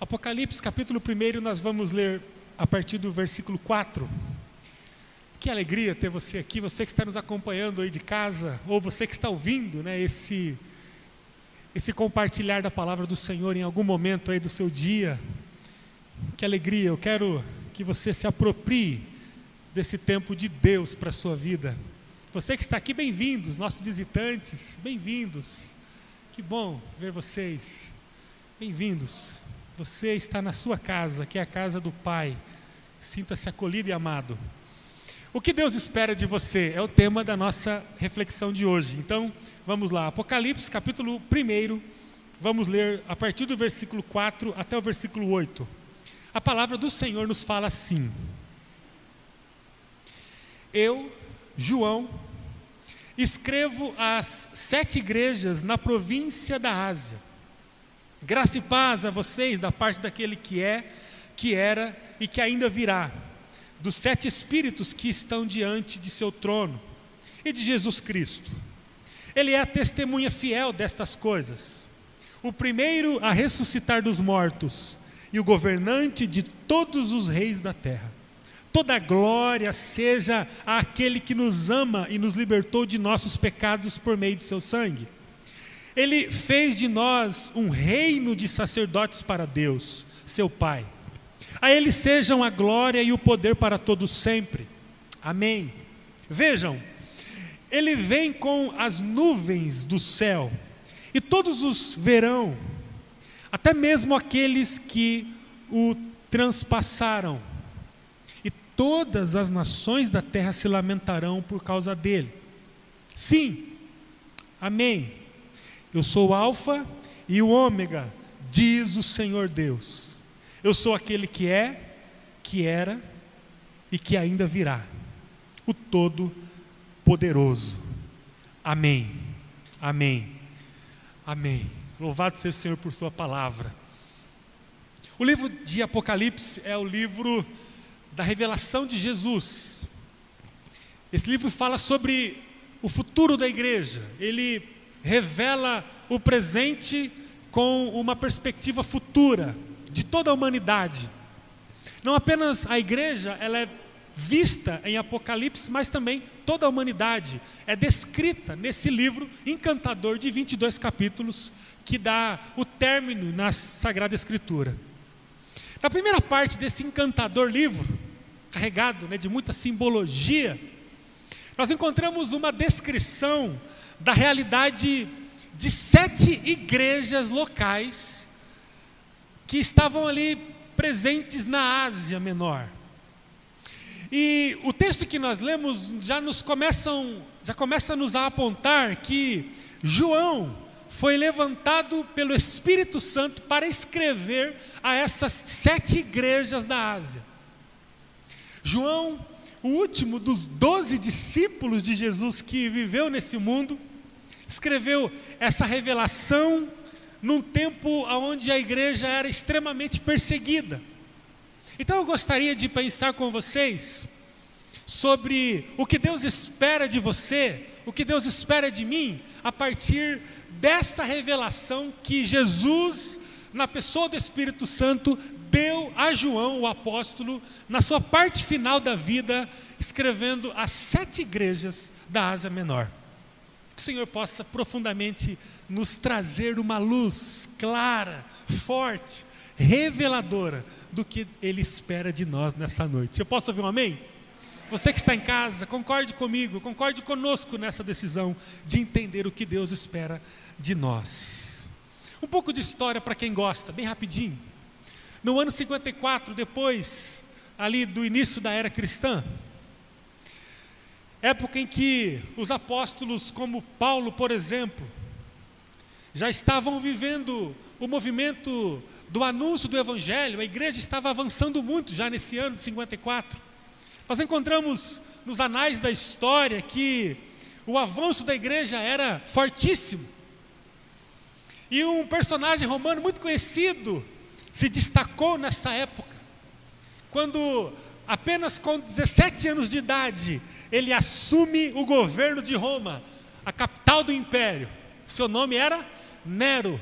Apocalipse, capítulo 1, nós vamos ler a partir do versículo 4. Que alegria ter você aqui, você que está nos acompanhando aí de casa, ou você que está ouvindo né, esse, esse compartilhar da palavra do Senhor em algum momento aí do seu dia. Que alegria, eu quero que você se aproprie desse tempo de Deus para a sua vida. Você que está aqui, bem-vindos, nossos visitantes, bem-vindos. Que bom ver vocês. Bem-vindos. Você está na sua casa, que é a casa do Pai. Sinta-se acolhido e amado. O que Deus espera de você é o tema da nossa reflexão de hoje. Então, vamos lá. Apocalipse, capítulo 1. Vamos ler a partir do versículo 4 até o versículo 8. A palavra do Senhor nos fala assim: Eu, João, escrevo às sete igrejas na província da Ásia. Graça e paz a vocês da parte daquele que é, que era e que ainda virá, dos sete espíritos que estão diante de seu trono e de Jesus Cristo. Ele é a testemunha fiel destas coisas, o primeiro a ressuscitar dos mortos e o governante de todos os reis da terra. Toda glória seja àquele que nos ama e nos libertou de nossos pecados por meio de seu sangue. Ele fez de nós um reino de sacerdotes para Deus, seu Pai. A Ele sejam a glória e o poder para todos sempre. Amém. Vejam, Ele vem com as nuvens do céu, e todos os verão, até mesmo aqueles que o transpassaram todas as nações da terra se lamentarão por causa dele. Sim, amém. Eu sou o Alfa e o Ômega, diz o Senhor Deus. Eu sou aquele que é, que era e que ainda virá, o Todo-Poderoso. Amém, amém, amém. Louvado seja o Senhor por Sua palavra. O livro de Apocalipse é o livro da revelação de Jesus. Esse livro fala sobre o futuro da igreja. Ele revela o presente com uma perspectiva futura de toda a humanidade. Não apenas a igreja, ela é vista em Apocalipse, mas também toda a humanidade é descrita nesse livro encantador de 22 capítulos que dá o término na Sagrada Escritura. Na primeira parte desse encantador livro, carregado né, de muita simbologia, nós encontramos uma descrição da realidade de sete igrejas locais que estavam ali presentes na Ásia Menor. E o texto que nós lemos já nos começam, já começa a nos apontar que João foi levantado pelo Espírito Santo para escrever a essas sete igrejas da Ásia. João, o último dos doze discípulos de Jesus que viveu nesse mundo, escreveu essa revelação num tempo onde a igreja era extremamente perseguida. Então eu gostaria de pensar com vocês sobre o que Deus espera de você, o que Deus espera de mim, a partir dessa revelação que Jesus, na pessoa do Espírito Santo, deu a João, o apóstolo, na sua parte final da vida, escrevendo as sete igrejas da Ásia Menor. Que o Senhor possa profundamente nos trazer uma luz clara, forte, reveladora do que Ele espera de nós nessa noite. Eu posso ouvir um amém? Você que está em casa, concorde comigo, concorde conosco nessa decisão de entender o que Deus espera de nós. Um pouco de história para quem gosta, bem rapidinho. No ano 54, depois ali do início da era cristã, época em que os apóstolos, como Paulo, por exemplo, já estavam vivendo o movimento do anúncio do Evangelho, a igreja estava avançando muito já nesse ano de 54. Nós encontramos nos anais da história que o avanço da igreja era fortíssimo. E um personagem romano muito conhecido se destacou nessa época, quando apenas com 17 anos de idade ele assume o governo de Roma, a capital do império. Seu nome era Nero.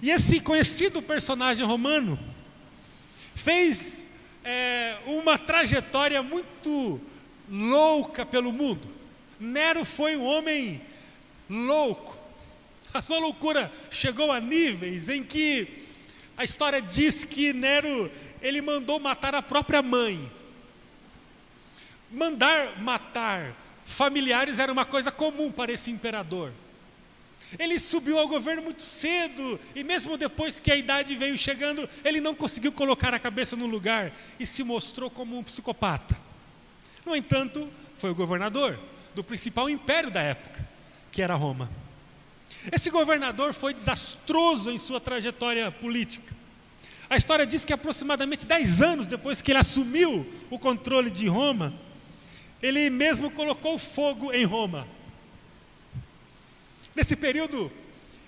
E esse conhecido personagem romano fez é, uma trajetória muito louca pelo mundo. Nero foi um homem louco. A sua loucura chegou a níveis em que a história diz que Nero ele mandou matar a própria mãe. Mandar matar familiares era uma coisa comum para esse imperador. Ele subiu ao governo muito cedo, e mesmo depois que a idade veio chegando, ele não conseguiu colocar a cabeça no lugar e se mostrou como um psicopata. No entanto, foi o governador do principal império da época, que era Roma. Esse governador foi desastroso em sua trajetória política. A história diz que aproximadamente 10 anos depois que ele assumiu o controle de Roma, ele mesmo colocou fogo em Roma. Nesse período,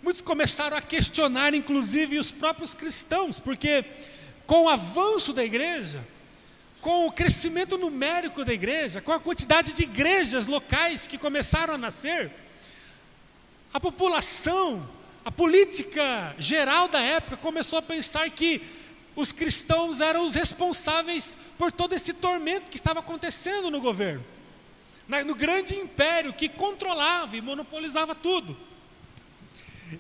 muitos começaram a questionar, inclusive, os próprios cristãos, porque com o avanço da igreja, com o crescimento numérico da igreja, com a quantidade de igrejas locais que começaram a nascer, a população, a política geral da época começou a pensar que os cristãos eram os responsáveis por todo esse tormento que estava acontecendo no governo, no grande império que controlava e monopolizava tudo.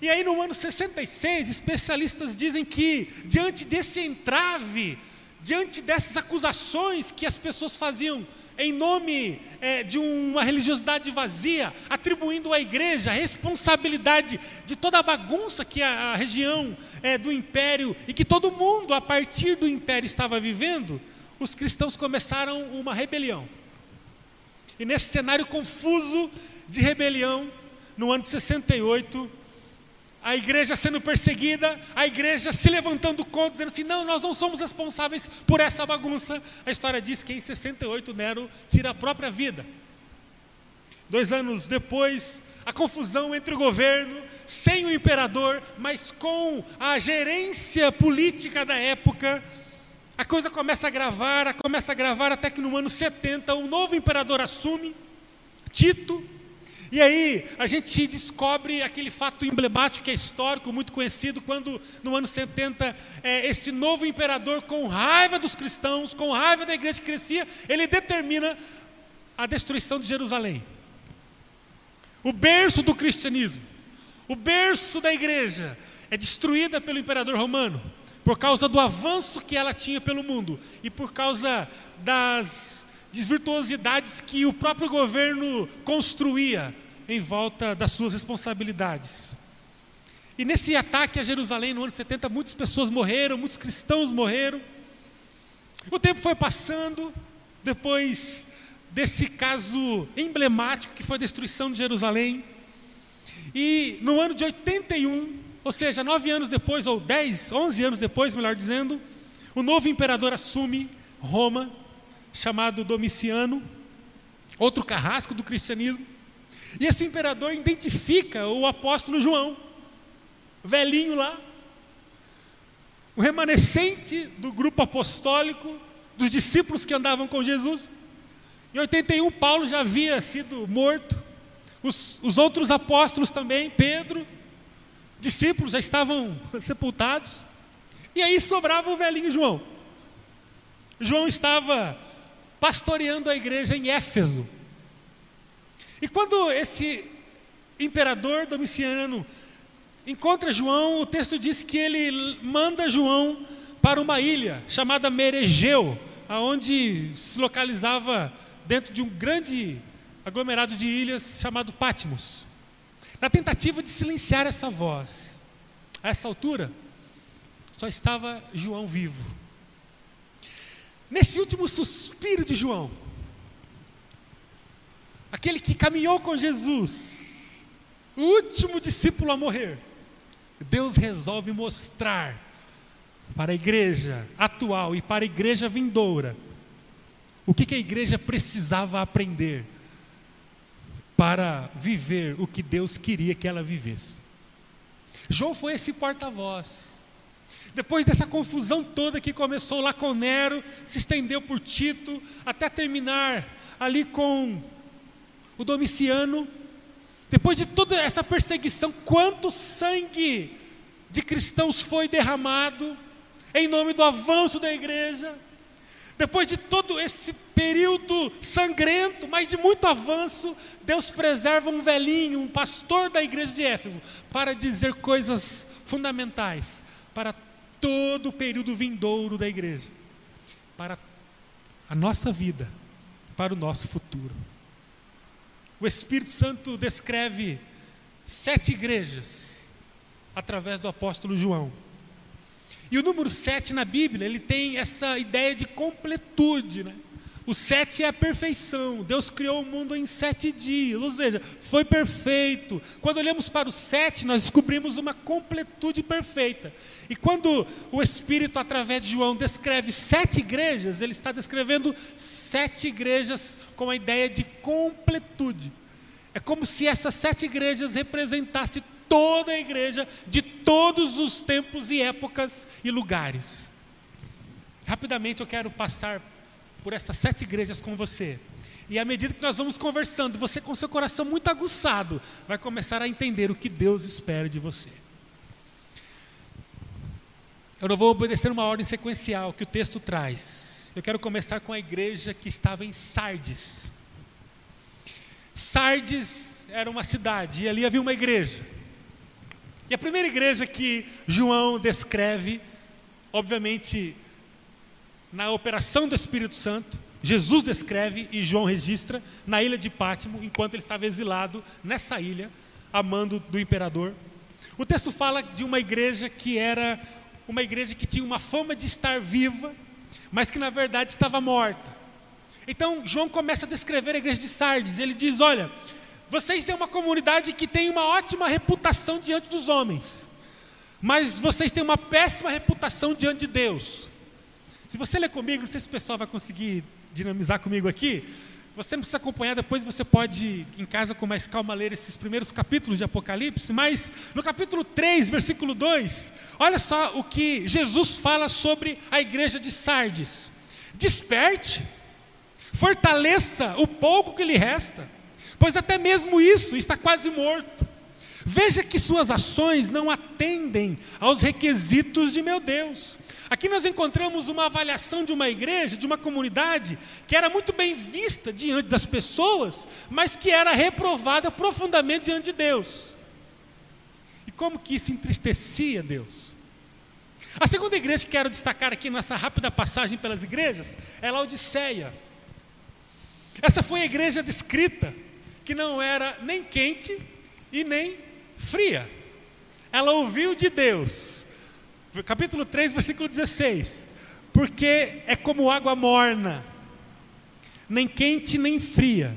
E aí, no ano 66, especialistas dizem que, diante desse entrave, diante dessas acusações que as pessoas faziam em nome é, de uma religiosidade vazia, atribuindo à igreja a responsabilidade de toda a bagunça que a, a região é, do império e que todo mundo, a partir do império, estava vivendo, os cristãos começaram uma rebelião. E nesse cenário confuso de rebelião, no ano de 68, a igreja sendo perseguida, a igreja se levantando contra, dizendo assim: não, nós não somos responsáveis por essa bagunça. A história diz que em 68 Nero tira a própria vida. Dois anos depois, a confusão entre o governo, sem o imperador, mas com a gerência política da época, a coisa começa a gravar, começa a gravar, até que no ano 70 um novo imperador assume, Tito, e aí a gente descobre aquele fato emblemático que é histórico, muito conhecido, quando no ano 70 é, esse novo imperador, com raiva dos cristãos, com raiva da igreja que crescia, ele determina a destruição de Jerusalém. O berço do cristianismo, o berço da igreja, é destruída pelo imperador romano, por causa do avanço que ela tinha pelo mundo e por causa das desvirtuosidades que o próprio governo construía em volta das suas responsabilidades. E nesse ataque a Jerusalém no ano 70, muitas pessoas morreram, muitos cristãos morreram. O tempo foi passando, depois desse caso emblemático que foi a destruição de Jerusalém. E no ano de 81, ou seja, nove anos depois, ou dez, onze anos depois, melhor dizendo, o novo imperador assume Roma, chamado Domiciano, outro carrasco do cristianismo. E esse imperador identifica o apóstolo João, velhinho lá, o remanescente do grupo apostólico, dos discípulos que andavam com Jesus. Em 81, Paulo já havia sido morto, os, os outros apóstolos também, Pedro, discípulos já estavam sepultados. E aí sobrava o velhinho João. João estava pastoreando a igreja em Éfeso, e quando esse imperador Domiciano encontra João, o texto diz que ele manda João para uma ilha chamada Meregeu, aonde se localizava dentro de um grande aglomerado de ilhas chamado Patmos. Na tentativa de silenciar essa voz, a essa altura, só estava João vivo. Nesse último suspiro de João, aquele que caminhou com Jesus, o último discípulo a morrer, Deus resolve mostrar para a igreja atual e para a igreja vindoura o que, que a igreja precisava aprender para viver o que Deus queria que ela vivesse. João foi esse porta-voz. Depois dessa confusão toda que começou lá com Nero, se estendeu por Tito, até terminar ali com o Domiciano, depois de toda essa perseguição, quanto sangue de cristãos foi derramado em nome do avanço da igreja. Depois de todo esse período sangrento, mas de muito avanço, Deus preserva um velhinho, um pastor da igreja de Éfeso, para dizer coisas fundamentais para todo o período vindouro da igreja, para a nossa vida, para o nosso futuro. O Espírito Santo descreve sete igrejas através do apóstolo João. E o número sete na Bíblia, ele tem essa ideia de completude, né? O sete é a perfeição. Deus criou o mundo em sete dias, ou seja, foi perfeito. Quando olhamos para o sete, nós descobrimos uma completude perfeita. E quando o Espírito, através de João, descreve sete igrejas, ele está descrevendo sete igrejas com a ideia de completude. É como se essas sete igrejas representassem toda a igreja de todos os tempos e épocas e lugares. Rapidamente eu quero passar por essas sete igrejas com você. E à medida que nós vamos conversando, você com seu coração muito aguçado, vai começar a entender o que Deus espera de você. Eu não vou obedecer uma ordem sequencial que o texto traz. Eu quero começar com a igreja que estava em Sardes. Sardes era uma cidade e ali havia uma igreja. E a primeira igreja que João descreve, obviamente, na operação do Espírito Santo, Jesus descreve e João registra na ilha de Pátimo, enquanto ele estava exilado nessa ilha, amando do imperador. O texto fala de uma igreja que era uma igreja que tinha uma fama de estar viva, mas que na verdade estava morta. Então, João começa a descrever a igreja de Sardes. Ele diz: Olha, vocês têm uma comunidade que tem uma ótima reputação diante dos homens, mas vocês têm uma péssima reputação diante de Deus. Se você ler comigo, não sei se o pessoal vai conseguir dinamizar comigo aqui. Você não precisa acompanhar, depois você pode, em casa, com mais calma, ler esses primeiros capítulos de Apocalipse. Mas no capítulo 3, versículo 2, olha só o que Jesus fala sobre a igreja de Sardes: Desperte fortaleça o pouco que lhe resta, pois até mesmo isso está quase morto. Veja que suas ações não atendem aos requisitos de meu Deus. Aqui nós encontramos uma avaliação de uma igreja, de uma comunidade, que era muito bem vista diante das pessoas, mas que era reprovada profundamente diante de Deus. E como que isso entristecia Deus? A segunda igreja que quero destacar aqui nessa rápida passagem pelas igrejas é Laodiceia. Essa foi a igreja descrita, que não era nem quente e nem fria. Ela ouviu de Deus. Capítulo 3, versículo 16. Porque é como água morna, nem quente nem fria.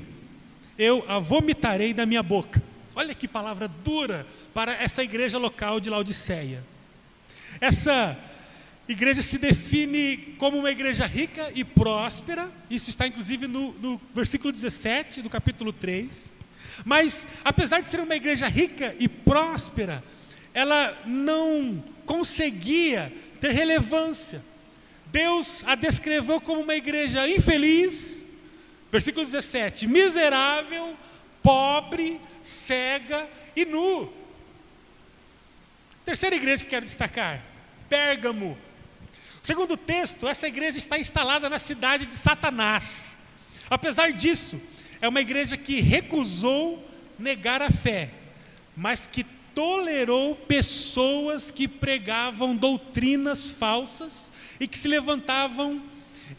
Eu a vomitarei da minha boca. Olha que palavra dura para essa igreja local de Laodiceia. Essa igreja se define como uma igreja rica e próspera, isso está inclusive no, no, versículo 17 do capítulo 3. Mas, apesar de ser uma igreja rica e próspera, ela não conseguia ter relevância. Deus a descreveu como uma igreja infeliz, versículo 17: miserável, pobre, cega e nu. Terceira igreja que quero destacar, Pérgamo. Segundo o texto, essa igreja está instalada na cidade de Satanás. Apesar disso, é uma igreja que recusou negar a fé, mas que tolerou pessoas que pregavam doutrinas falsas e que se levantavam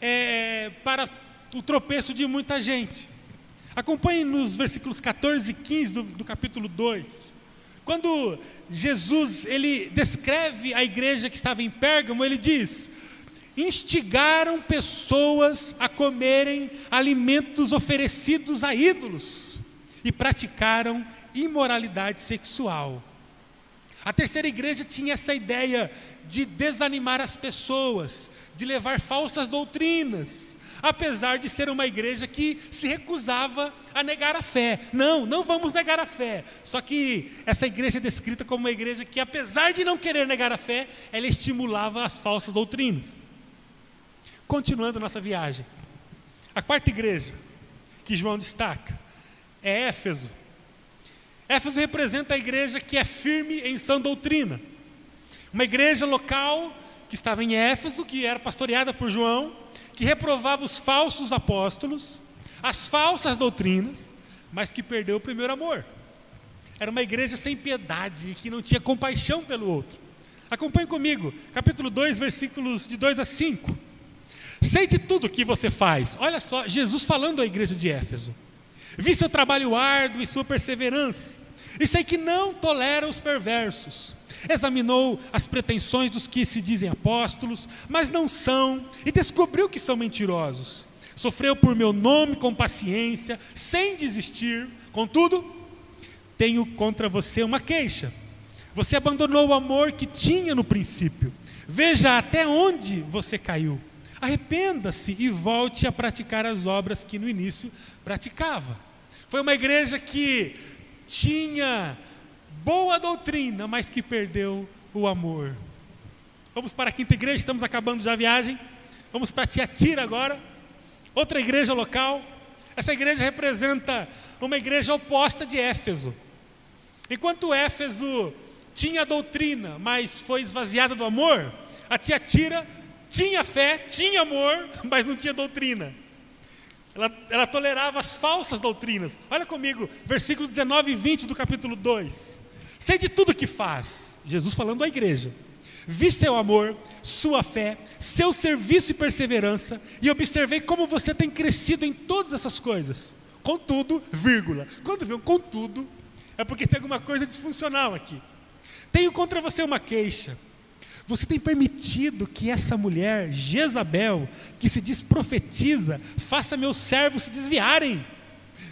é, para o tropeço de muita gente. Acompanhe nos versículos 14 e 15 do, do capítulo 2. Quando Jesus ele descreve a igreja que estava em Pérgamo, ele diz: instigaram pessoas a comerem alimentos oferecidos a ídolos e praticaram imoralidade sexual. A terceira igreja tinha essa ideia de desanimar as pessoas, de levar falsas doutrinas, apesar de ser uma igreja que se recusava a negar a fé. Não, não vamos negar a fé. Só que essa igreja é descrita como uma igreja que, apesar de não querer negar a fé, ela estimulava as falsas doutrinas. Continuando nossa viagem. A quarta igreja que João destaca é Éfeso. Éfeso representa a igreja que é firme em sã doutrina. Uma igreja local que estava em Éfeso, que era pastoreada por João, que reprovava os falsos apóstolos, as falsas doutrinas, mas que perdeu o primeiro amor. Era uma igreja sem piedade, que não tinha compaixão pelo outro. Acompanhe comigo, capítulo 2, versículos de 2 a 5. Sei de tudo que você faz. Olha só, Jesus falando à igreja de Éfeso. Vi seu trabalho árduo e sua perseverança. E sei que não tolera os perversos. Examinou as pretensões dos que se dizem apóstolos, mas não são, e descobriu que são mentirosos. Sofreu por meu nome com paciência, sem desistir. Contudo, tenho contra você uma queixa. Você abandonou o amor que tinha no princípio. Veja até onde você caiu. Arrependa-se e volte a praticar as obras que no início praticava. Foi uma igreja que tinha boa doutrina, mas que perdeu o amor. Vamos para a quinta igreja, estamos acabando já a viagem. Vamos para Tiatira agora, outra igreja local. Essa igreja representa uma igreja oposta de Éfeso. Enquanto Éfeso tinha doutrina, mas foi esvaziada do amor, a Tiatira tinha fé, tinha amor, mas não tinha doutrina. Ela, ela, tolerava as falsas doutrinas. Olha comigo, versículos 19 e 20 do capítulo 2. Sei de tudo que faz, Jesus falando à igreja. Vi seu amor, sua fé, seu serviço e perseverança, e observei como você tem crescido em todas essas coisas. Contudo, vírgula. Quando vê contudo, é porque tem alguma coisa disfuncional aqui. Tenho contra você uma queixa você tem permitido que essa mulher, Jezabel, que se diz profetiza, faça meus servos se desviarem.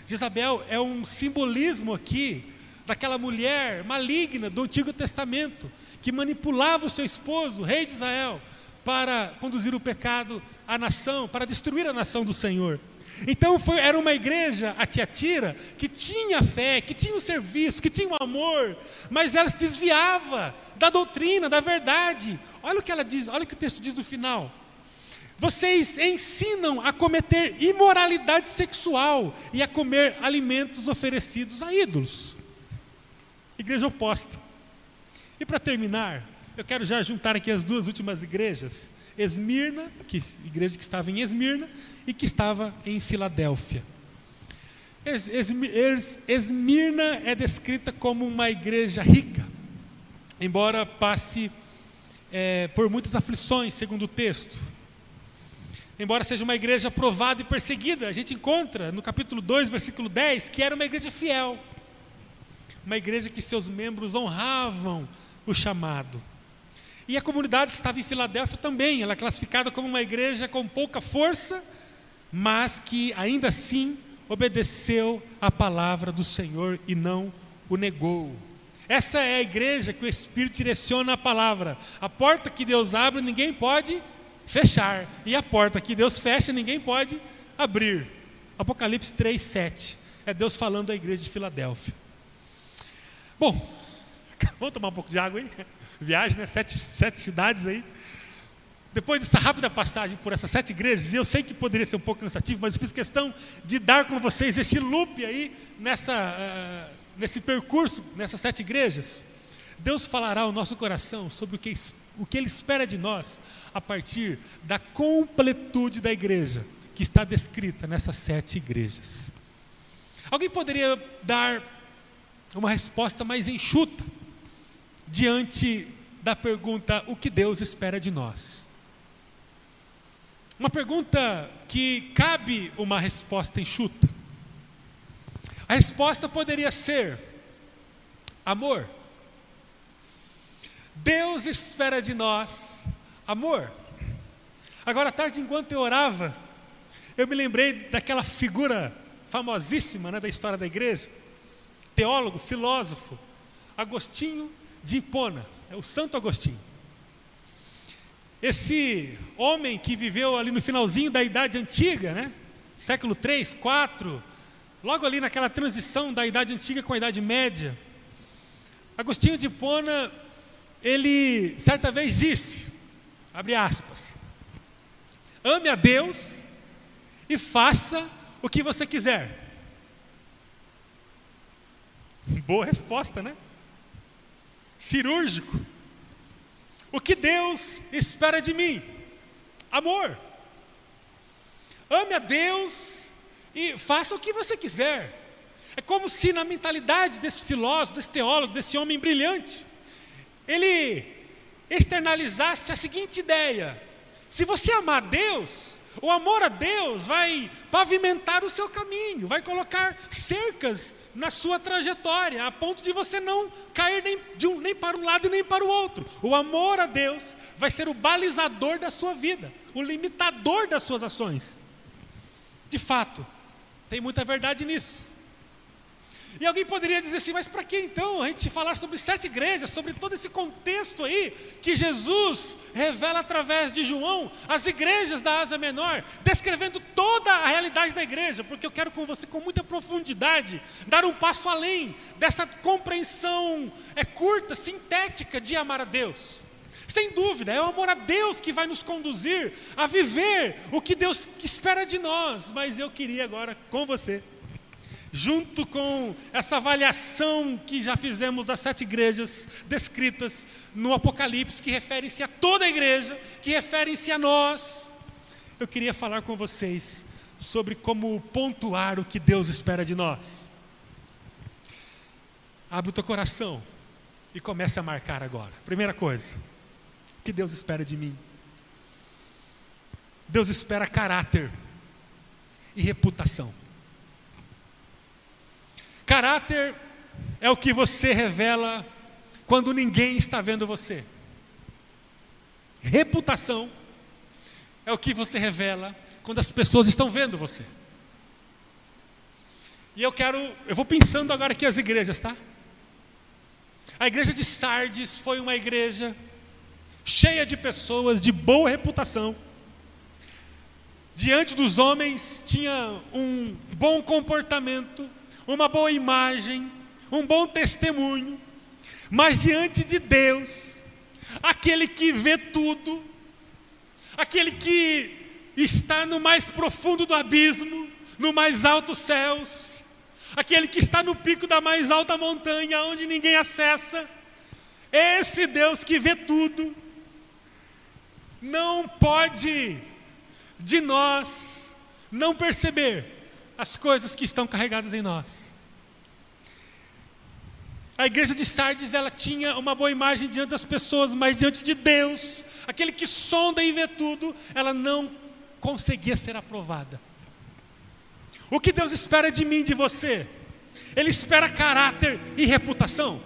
Jezabel é um simbolismo aqui daquela mulher maligna do Antigo Testamento, que manipulava o seu esposo, rei de Israel, para conduzir o pecado à nação, para destruir a nação do Senhor. Então foi, era uma igreja, a Tiatira, que tinha fé, que tinha o um serviço, que tinha o um amor, mas ela se desviava da doutrina, da verdade. Olha o que ela diz, olha o que o texto diz no final. Vocês ensinam a cometer imoralidade sexual e a comer alimentos oferecidos a ídolos. Igreja oposta. E para terminar, eu quero já juntar aqui as duas últimas igrejas. Esmirna, que igreja que estava em Esmirna, e que estava em Filadélfia. Esmirna é descrita como uma igreja rica, embora passe é, por muitas aflições, segundo o texto. Embora seja uma igreja provada e perseguida, a gente encontra no capítulo 2, versículo 10, que era uma igreja fiel, uma igreja que seus membros honravam o chamado. E a comunidade que estava em Filadélfia também, ela é classificada como uma igreja com pouca força, mas que ainda assim obedeceu a palavra do Senhor e não o negou. Essa é a igreja que o Espírito direciona a palavra. A porta que Deus abre, ninguém pode fechar. E a porta que Deus fecha, ninguém pode abrir. Apocalipse 3, 7. É Deus falando à igreja de Filadélfia. Bom, vamos tomar um pouco de água aí? Viagem, né? Sete, sete cidades aí. Depois dessa rápida passagem por essas sete igrejas, eu sei que poderia ser um pouco cansativo, mas eu fiz questão de dar com vocês esse loop aí, nessa, uh, nesse percurso, nessas sete igrejas. Deus falará ao nosso coração sobre o que, o que Ele espera de nós a partir da completude da igreja que está descrita nessas sete igrejas. Alguém poderia dar uma resposta mais enxuta diante da pergunta: o que Deus espera de nós? Uma pergunta que cabe uma resposta enxuta. A resposta poderia ser: amor. Deus espera de nós amor. Agora, à tarde, enquanto eu orava, eu me lembrei daquela figura famosíssima né, da história da igreja, teólogo, filósofo, Agostinho de Hipona, é o Santo Agostinho. Esse homem que viveu ali no finalzinho da Idade Antiga, né? século 3, 4, logo ali naquela transição da Idade Antiga com a Idade Média, Agostinho de Hipona, ele certa vez disse, abre aspas, ame a Deus e faça o que você quiser. Boa resposta, né? Cirúrgico. O que Deus espera de mim? Amor. Ame a Deus e faça o que você quiser. É como se na mentalidade desse filósofo, desse teólogo, desse homem brilhante, ele externalizasse a seguinte ideia: se você amar Deus, o amor a Deus vai pavimentar o seu caminho, vai colocar cercas na sua trajetória, a ponto de você não cair nem, um, nem para um lado e nem para o outro. O amor a Deus vai ser o balizador da sua vida, o limitador das suas ações. De fato, tem muita verdade nisso. E alguém poderia dizer assim, mas para que então a gente falar sobre sete igrejas, sobre todo esse contexto aí que Jesus revela através de João, as igrejas da Ásia Menor, descrevendo toda a realidade da igreja, porque eu quero com você com muita profundidade dar um passo além dessa compreensão é curta, sintética de amar a Deus. Sem dúvida, é o amor a Deus que vai nos conduzir a viver o que Deus espera de nós, mas eu queria agora com você junto com essa avaliação que já fizemos das sete igrejas descritas no Apocalipse, que referem-se a toda a igreja, que referem-se a nós, eu queria falar com vocês sobre como pontuar o que Deus espera de nós. Abre o teu coração e comece a marcar agora. Primeira coisa, o que Deus espera de mim? Deus espera caráter e reputação. Caráter é o que você revela quando ninguém está vendo você. Reputação é o que você revela quando as pessoas estão vendo você. E eu quero, eu vou pensando agora aqui as igrejas, tá? A igreja de Sardes foi uma igreja cheia de pessoas de boa reputação. Diante dos homens tinha um bom comportamento, uma boa imagem, um bom testemunho, mas diante de Deus, aquele que vê tudo, aquele que está no mais profundo do abismo, no mais altos céus, aquele que está no pico da mais alta montanha, onde ninguém acessa, esse Deus que vê tudo, não pode de nós não perceber as coisas que estão carregadas em nós. A igreja de Sardes ela tinha uma boa imagem diante das pessoas, mas diante de Deus, aquele que sonda e vê tudo, ela não conseguia ser aprovada. O que Deus espera de mim, de você? Ele espera caráter e reputação.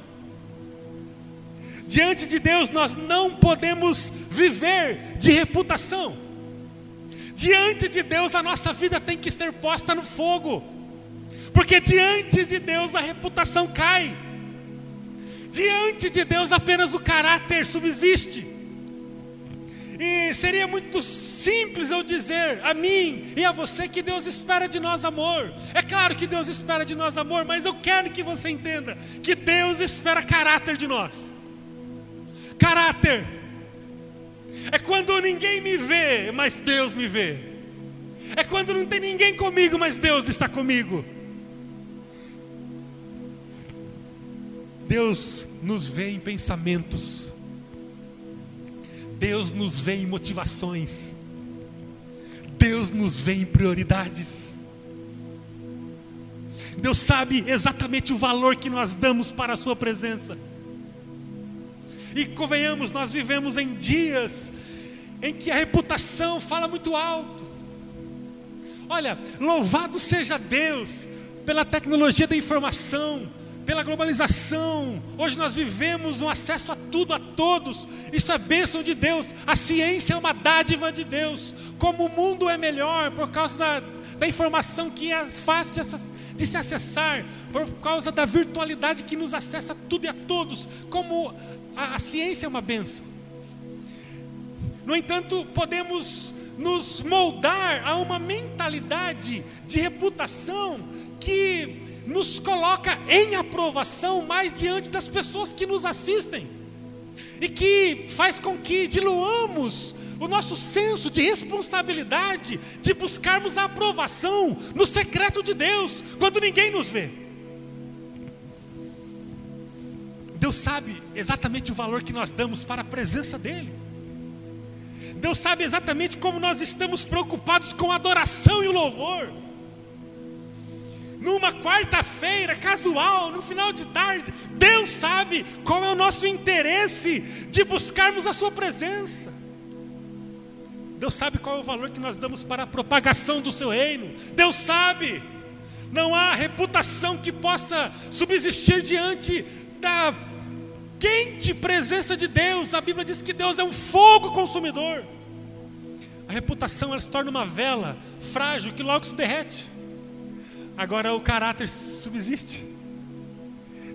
Diante de Deus nós não podemos viver de reputação. Diante de Deus, a nossa vida tem que ser posta no fogo, porque diante de Deus a reputação cai, diante de Deus apenas o caráter subsiste. E seria muito simples eu dizer a mim e a você que Deus espera de nós amor. É claro que Deus espera de nós amor, mas eu quero que você entenda que Deus espera caráter de nós. Caráter é quando ninguém me vê, mas Deus me vê. É quando não tem ninguém comigo, mas Deus está comigo. Deus nos vê em pensamentos. Deus nos vê em motivações. Deus nos vê em prioridades. Deus sabe exatamente o valor que nós damos para a Sua presença. E convenhamos, nós vivemos em dias em que a reputação fala muito alto. Olha, louvado seja Deus pela tecnologia da informação, pela globalização. Hoje nós vivemos um acesso a tudo, a todos. Isso é bênção de Deus. A ciência é uma dádiva de Deus. Como o mundo é melhor por causa da, da informação que é fácil de, de se acessar, por causa da virtualidade que nos acessa tudo e a todos. Como a, a ciência é uma benção. No entanto, podemos nos moldar a uma mentalidade de reputação que nos coloca em aprovação mais diante das pessoas que nos assistem e que faz com que diluamos o nosso senso de responsabilidade de buscarmos a aprovação no secreto de Deus, quando ninguém nos vê. Deus sabe exatamente o valor que nós damos para a presença dEle. Deus sabe exatamente como nós estamos preocupados com a adoração e o louvor. Numa quarta-feira casual, no final de tarde, Deus sabe qual é o nosso interesse de buscarmos a Sua presença. Deus sabe qual é o valor que nós damos para a propagação do Seu reino. Deus sabe. Não há reputação que possa subsistir diante da quente presença de Deus. A Bíblia diz que Deus é um fogo consumidor. A reputação ela se torna uma vela frágil que logo se derrete. Agora o caráter subsiste.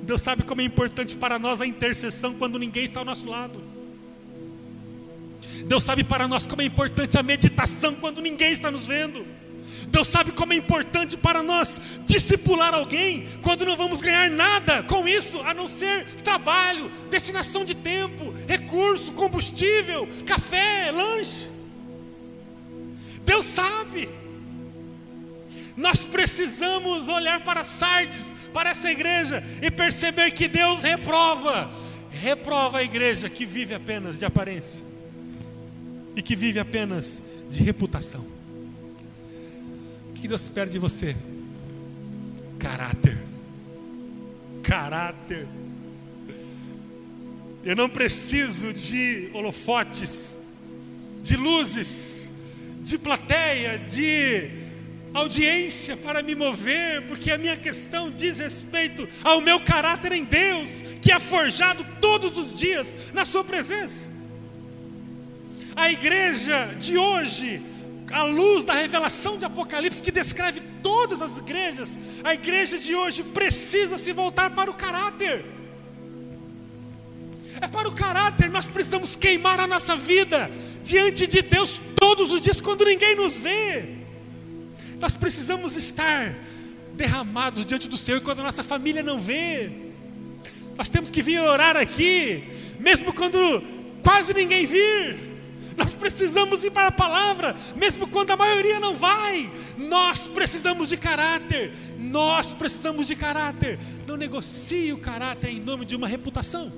Deus sabe como é importante para nós a intercessão quando ninguém está ao nosso lado. Deus sabe para nós como é importante a meditação quando ninguém está nos vendo. Deus sabe como é importante para nós discipular alguém quando não vamos ganhar nada com isso, a não ser trabalho, destinação de tempo, recurso, combustível, café, lanche. Deus sabe. Nós precisamos olhar para Sardes, para essa igreja, e perceber que Deus reprova, reprova a igreja que vive apenas de aparência e que vive apenas de reputação. O que Deus espera de você? Caráter. Caráter. Eu não preciso de holofotes, de luzes, de plateia, de audiência para me mover, porque a minha questão diz respeito ao meu caráter em Deus, que é forjado todos os dias na Sua presença. A igreja de hoje, à luz da revelação de Apocalipse, que descreve todas as igrejas, a igreja de hoje precisa se voltar para o caráter. É para o caráter, nós precisamos queimar a nossa vida diante de Deus todos os dias, quando ninguém nos vê. Nós precisamos estar derramados diante do Senhor quando a nossa família não vê. Nós temos que vir orar aqui, mesmo quando quase ninguém vir. Nós precisamos ir para a palavra, mesmo quando a maioria não vai. Nós precisamos de caráter. Nós precisamos de caráter. Não negocie o caráter em nome de uma reputação.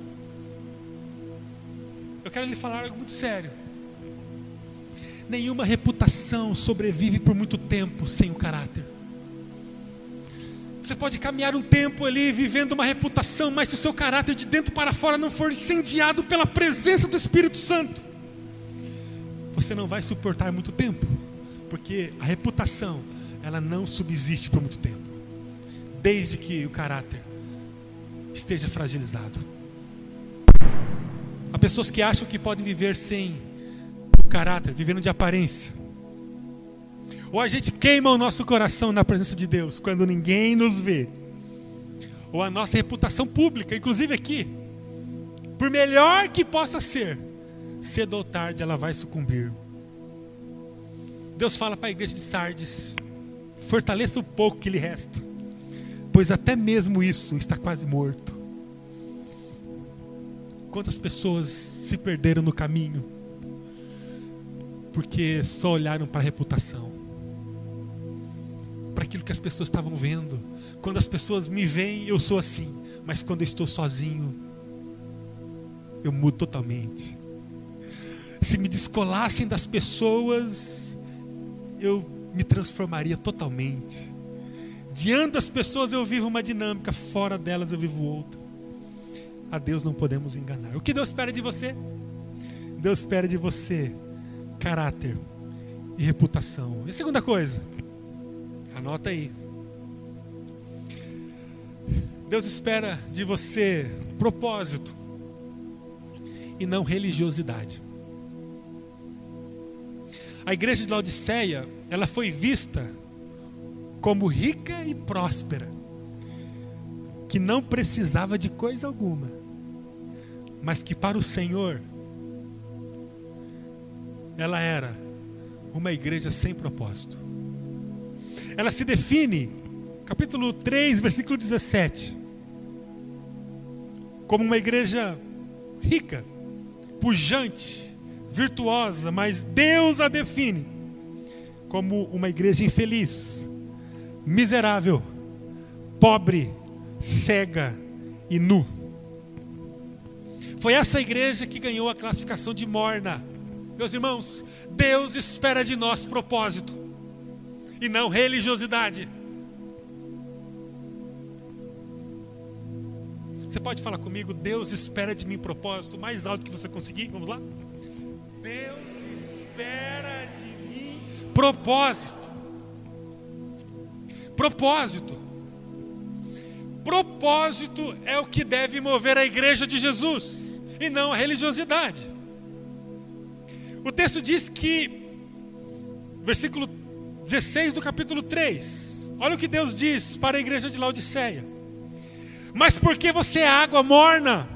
Eu quero lhe falar algo muito sério. Nenhuma reputação sobrevive por muito tempo sem o caráter. Você pode caminhar um tempo ali vivendo uma reputação, mas se o seu caráter de dentro para fora não for incendiado pela presença do Espírito Santo, você não vai suportar muito tempo, porque a reputação, ela não subsiste por muito tempo, desde que o caráter esteja fragilizado. Há pessoas que acham que podem viver sem caráter, vivendo de aparência. Ou a gente queima o nosso coração na presença de Deus quando ninguém nos vê. Ou a nossa reputação pública, inclusive aqui, por melhor que possa ser, cedo ou tarde ela vai sucumbir. Deus fala para a igreja de Sardes: fortaleça o pouco que lhe resta, pois até mesmo isso está quase morto. Quantas pessoas se perderam no caminho, porque só olharam para a reputação, para aquilo que as pessoas estavam vendo. Quando as pessoas me veem, eu sou assim, mas quando eu estou sozinho, eu mudo totalmente se me descolassem das pessoas, eu me transformaria totalmente. Diante das pessoas eu vivo uma dinâmica, fora delas eu vivo outra. A Deus não podemos enganar. O que Deus espera de você? Deus espera de você caráter e reputação. E a segunda coisa, anota aí. Deus espera de você propósito e não religiosidade. A igreja de Laodiceia, ela foi vista como rica e próspera, que não precisava de coisa alguma, mas que para o Senhor ela era uma igreja sem propósito. Ela se define, capítulo 3, versículo 17, como uma igreja rica, pujante, virtuosa, mas Deus a define como uma igreja infeliz, miserável, pobre, cega e nu. Foi essa igreja que ganhou a classificação de morna. Meus irmãos, Deus espera de nós propósito e não religiosidade. Você pode falar comigo, Deus espera de mim propósito, mais alto que você conseguir? Vamos lá? Deus espera de mim propósito. Propósito. Propósito é o que deve mover a igreja de Jesus e não a religiosidade. O texto diz que, versículo 16 do capítulo 3, olha o que Deus diz para a igreja de Laodiceia: Mas porque você é água morna,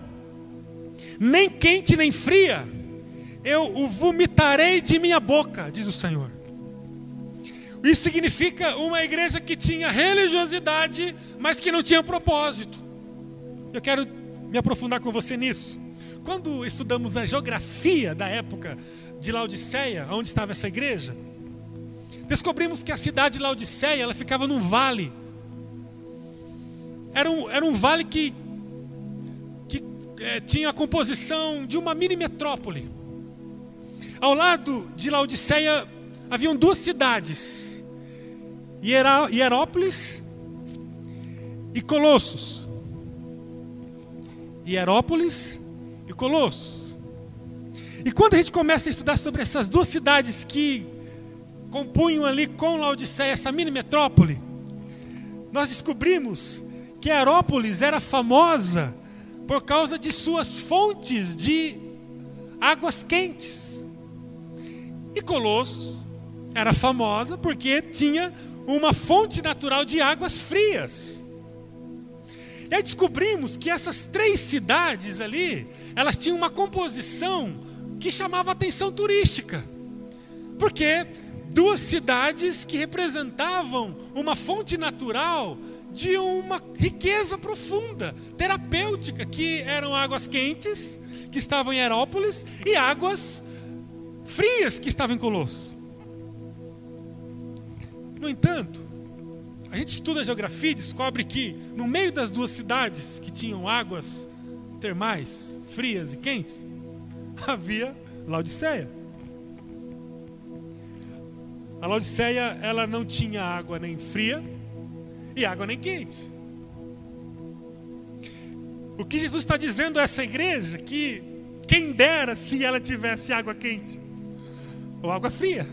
nem quente nem fria, eu o vomitarei de minha boca, diz o Senhor. Isso significa uma igreja que tinha religiosidade, mas que não tinha propósito. Eu quero me aprofundar com você nisso. Quando estudamos a geografia da época de Laodiceia, onde estava essa igreja, descobrimos que a cidade de Laodiceia ela ficava num vale. Era um, era um vale que, que é, tinha a composição de uma mini metrópole. Ao lado de Laodiceia haviam duas cidades, Hierópolis e Colossos. Hierópolis e Colossos. E quando a gente começa a estudar sobre essas duas cidades que compunham ali com Laodiceia essa mini metrópole, nós descobrimos que Aerópolis era famosa por causa de suas fontes de águas quentes. E Colossos era famosa porque tinha uma fonte natural de águas frias. E aí descobrimos que essas três cidades ali, elas tinham uma composição que chamava atenção turística. Porque duas cidades que representavam uma fonte natural de uma riqueza profunda, terapêutica, que eram águas quentes, que estavam em Herópolis, e águas frias, que estavam em Colosso. No entanto, a gente estuda a geografia e descobre que, no meio das duas cidades que tinham águas termais, frias e quentes, havia Laodiceia. A Laodiceia, ela não tinha água nem fria e água nem quente. O que Jesus está dizendo a essa igreja que quem dera se ela tivesse água quente ou água fria.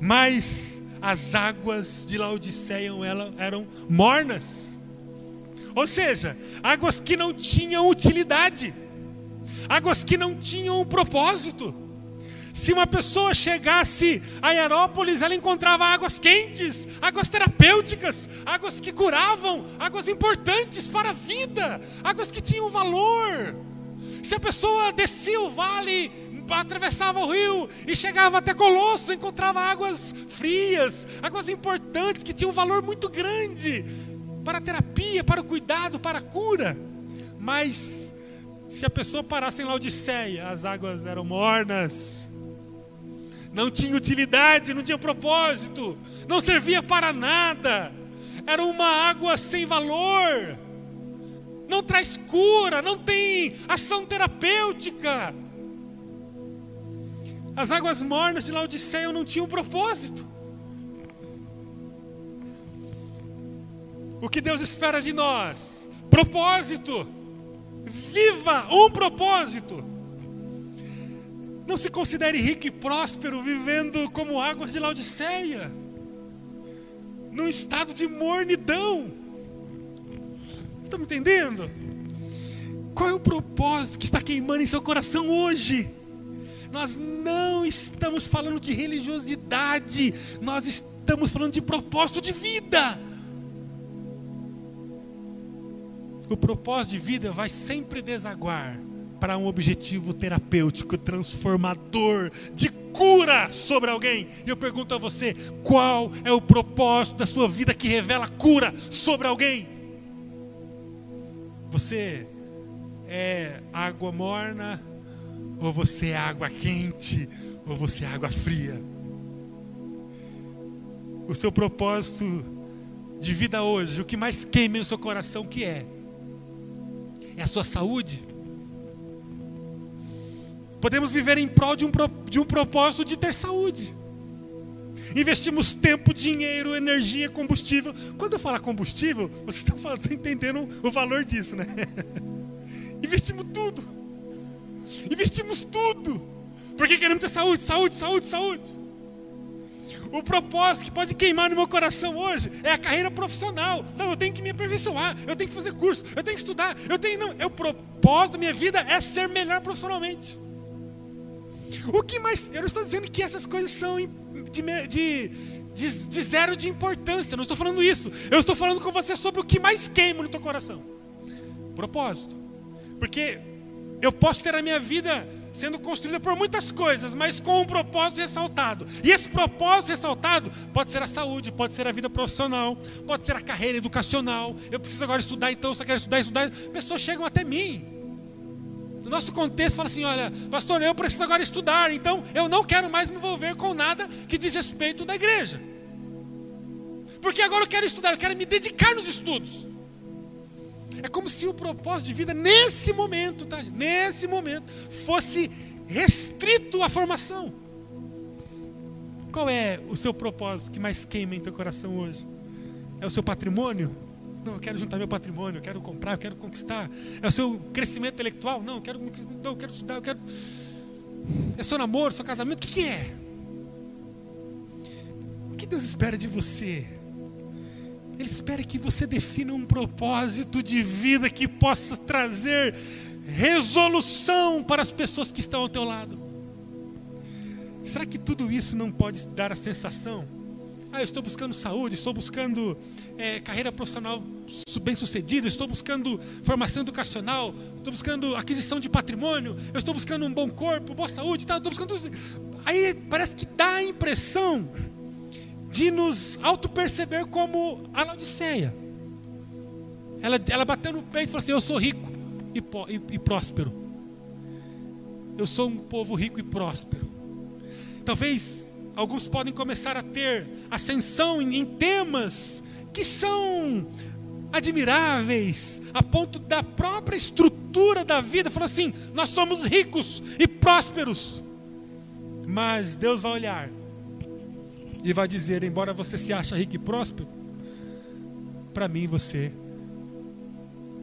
Mas as águas de Laodiceia eram mornas. Ou seja, águas que não tinham utilidade águas que não tinham um propósito. Se uma pessoa chegasse a Aerópolis, ela encontrava águas quentes, águas terapêuticas, águas que curavam, águas importantes para a vida, águas que tinham valor. Se a pessoa descia o vale, atravessava o rio e chegava até Colosso, encontrava águas frias, águas importantes que tinham um valor muito grande para a terapia, para o cuidado, para a cura. Mas se a pessoa parasse em Laodiceia, as águas eram mornas, não tinha utilidade, não tinha propósito, não servia para nada, era uma água sem valor, não traz cura, não tem ação terapêutica. As águas mornas de Laodiceia não tinham propósito. O que Deus espera de nós? Propósito. Viva um propósito. Não se considere rico e próspero vivendo como águas de Laodiceia, num estado de mornidão. Estão me entendendo? Qual é o propósito que está queimando em seu coração hoje? Nós não estamos falando de religiosidade, nós estamos falando de propósito de vida. O propósito de vida vai sempre desaguar para um objetivo terapêutico, transformador, de cura sobre alguém. E eu pergunto a você: qual é o propósito da sua vida que revela cura sobre alguém? Você é água morna, ou você é água quente, ou você é água fria? O seu propósito de vida hoje, o que mais queima no seu coração, que é? É a sua saúde? Podemos viver em prol de um, de um propósito de ter saúde. Investimos tempo, dinheiro, energia, combustível. Quando eu falar combustível, vocês estão, falando, entendendo o valor disso, né? Investimos tudo. Investimos tudo. Porque queremos ter saúde, saúde, saúde, saúde. O propósito que pode queimar no meu coração hoje é a carreira profissional. Não, eu tenho que me aperfeiçoar, eu tenho que fazer curso, eu tenho que estudar, eu tenho. Não, é o propósito da minha vida é ser melhor profissionalmente. O que mais? Eu não estou dizendo que essas coisas são de, de, de, de zero de importância, não estou falando isso. Eu estou falando com você sobre o que mais queima no teu coração. Propósito. Porque eu posso ter a minha vida sendo construída por muitas coisas, mas com um propósito ressaltado. E esse propósito ressaltado pode ser a saúde, pode ser a vida profissional, pode ser a carreira educacional. Eu preciso agora estudar, então só quero estudar, estudar. Pessoas chegam até mim. No nosso contexto, fala assim: olha, pastor, eu preciso agora estudar, então eu não quero mais me envolver com nada que diz respeito da igreja. Porque agora eu quero estudar, eu quero me dedicar nos estudos. É como se o propósito de vida nesse momento, tá? Nesse momento, fosse restrito à formação. Qual é o seu propósito que mais queima em teu coração hoje? É o seu patrimônio? Não, eu quero juntar meu patrimônio, eu quero comprar, eu quero conquistar. É o seu crescimento intelectual? Não, eu quero, não, eu quero estudar, eu quero. É seu namoro, seu casamento? O que, que é? O que Deus espera de você? Ele espera que você defina um propósito de vida que possa trazer resolução para as pessoas que estão ao teu lado. Será que tudo isso não pode dar a sensação? Ah, eu estou buscando saúde, estou buscando é, carreira profissional bem sucedida, estou buscando formação educacional, estou buscando aquisição de patrimônio, eu estou buscando um bom corpo, boa saúde, tá, estou buscando. Aí parece que dá a impressão de nos auto-perceber como a Laodiceia. Ela, ela bateu no peito e falou assim: Eu sou rico e, e, e próspero. Eu sou um povo rico e próspero. Talvez alguns podem começar a ter ascensão em, em temas que são admiráveis, a ponto da própria estrutura da vida, falar assim: nós somos ricos e prósperos. Mas Deus vai olhar e vai dizer: embora você se ache rico e próspero, para mim você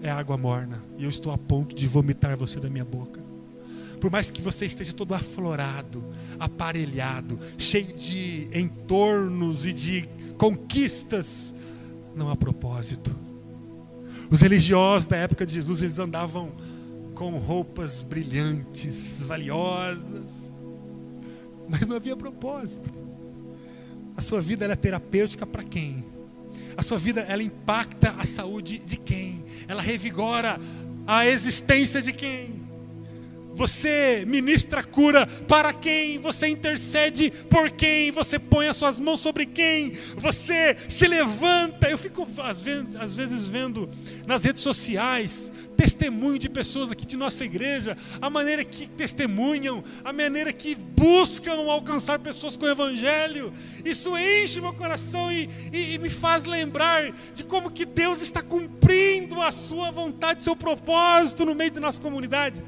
é água morna e eu estou a ponto de vomitar você da minha boca. Por mais que você esteja todo aflorado, aparelhado, cheio de entornos e de conquistas, não há propósito. Os religiosos da época de Jesus, eles andavam com roupas brilhantes, valiosas, mas não havia propósito. A sua vida é terapêutica para quem? A sua vida ela impacta a saúde de quem? Ela revigora a existência de quem? Você ministra cura para quem? Você intercede por quem? Você põe as suas mãos sobre quem? Você se levanta. Eu fico às vezes vendo nas redes sociais testemunho de pessoas aqui de nossa igreja, a maneira que testemunham, a maneira que buscam alcançar pessoas com o Evangelho. Isso enche meu coração e, e, e me faz lembrar de como que Deus está cumprindo a sua vontade, seu propósito no meio da nossa comunidade.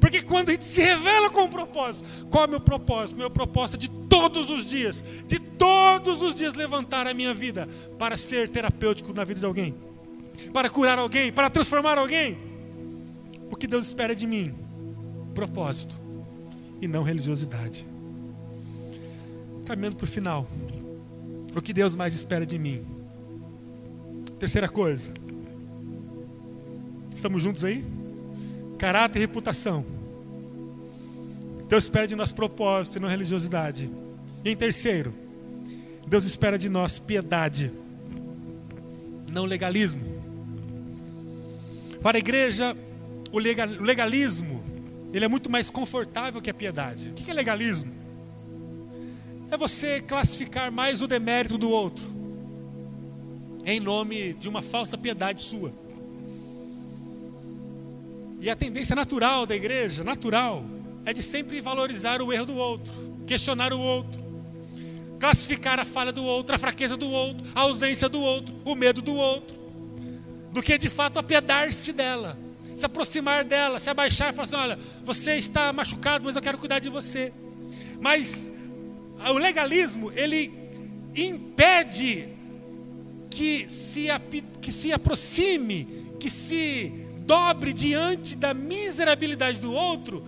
Porque quando a gente se revela com um propósito, qual é o meu propósito? Meu propósito é de todos os dias, de todos os dias levantar a minha vida para ser terapêutico na vida de alguém, para curar alguém, para transformar alguém. O que Deus espera de mim? Propósito e não religiosidade. Caminhando para o final. O que Deus mais espera de mim? Terceira coisa. Estamos juntos aí? Caráter e reputação. Deus espera de nós propósito e não religiosidade. E em terceiro, Deus espera de nós piedade, não legalismo. Para a igreja, o legalismo ele é muito mais confortável que a piedade. O que é legalismo? É você classificar mais o demérito do outro, em nome de uma falsa piedade sua. E a tendência natural da igreja, natural, é de sempre valorizar o erro do outro, questionar o outro, classificar a falha do outro, a fraqueza do outro, a ausência do outro, o medo do outro, do que de fato apiedar-se dela. se aproximar dela, se abaixar e falar assim: olha, você está machucado, mas eu quero cuidar de você. Mas o legalismo, ele impede que se, que se aproxime, que se dobre diante da miserabilidade do outro,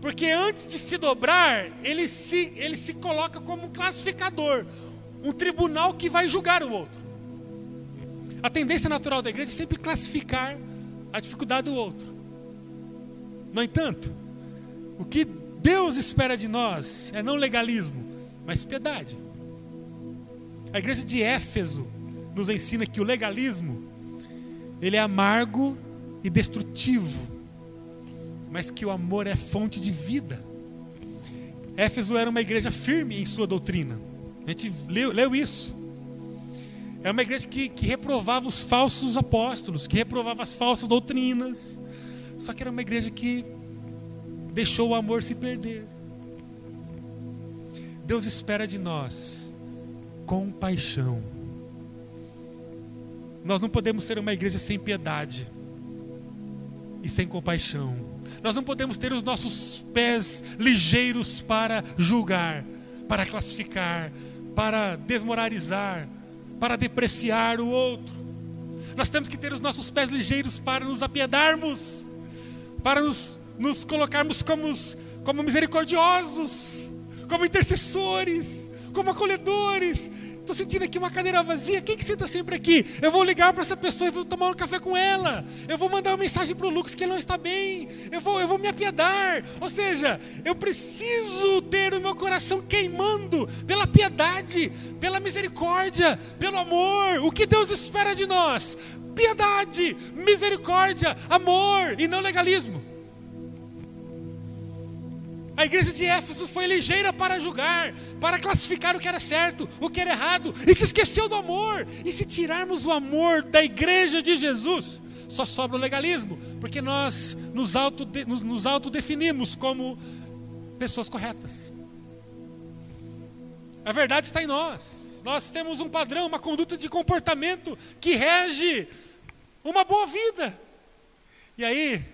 porque antes de se dobrar, ele se, ele se coloca como um classificador, um tribunal que vai julgar o outro. A tendência natural da igreja é sempre classificar a dificuldade do outro. No entanto, o que Deus espera de nós é não legalismo, mas piedade. A igreja de Éfeso nos ensina que o legalismo ele é amargo e destrutivo mas que o amor é fonte de vida. Éfeso era uma igreja firme em sua doutrina. A gente leu, leu isso. É uma igreja que, que reprovava os falsos apóstolos, que reprovava as falsas doutrinas. Só que era uma igreja que deixou o amor se perder. Deus espera de nós compaixão. Nós não podemos ser uma igreja sem piedade e sem compaixão. Nós não podemos ter os nossos pés ligeiros para julgar, para classificar, para desmoralizar, para depreciar o outro. Nós temos que ter os nossos pés ligeiros para nos apiedarmos, para nos, nos colocarmos como, como misericordiosos, como intercessores, como acolhedores, Estou sentindo aqui uma cadeira vazia. Quem que senta sempre aqui? Eu vou ligar para essa pessoa e vou tomar um café com ela. Eu vou mandar uma mensagem para o Lucas que ele não está bem. Eu vou, eu vou me apiedar. Ou seja, eu preciso ter o meu coração queimando pela piedade, pela misericórdia, pelo amor. O que Deus espera de nós? Piedade, misericórdia, amor e não legalismo. A igreja de Éfeso foi ligeira para julgar, para classificar o que era certo, o que era errado, e se esqueceu do amor. E se tirarmos o amor da igreja de Jesus, só sobra o legalismo, porque nós nos, auto, nos, nos autodefinimos como pessoas corretas. A verdade está em nós. Nós temos um padrão, uma conduta de comportamento que rege uma boa vida. E aí,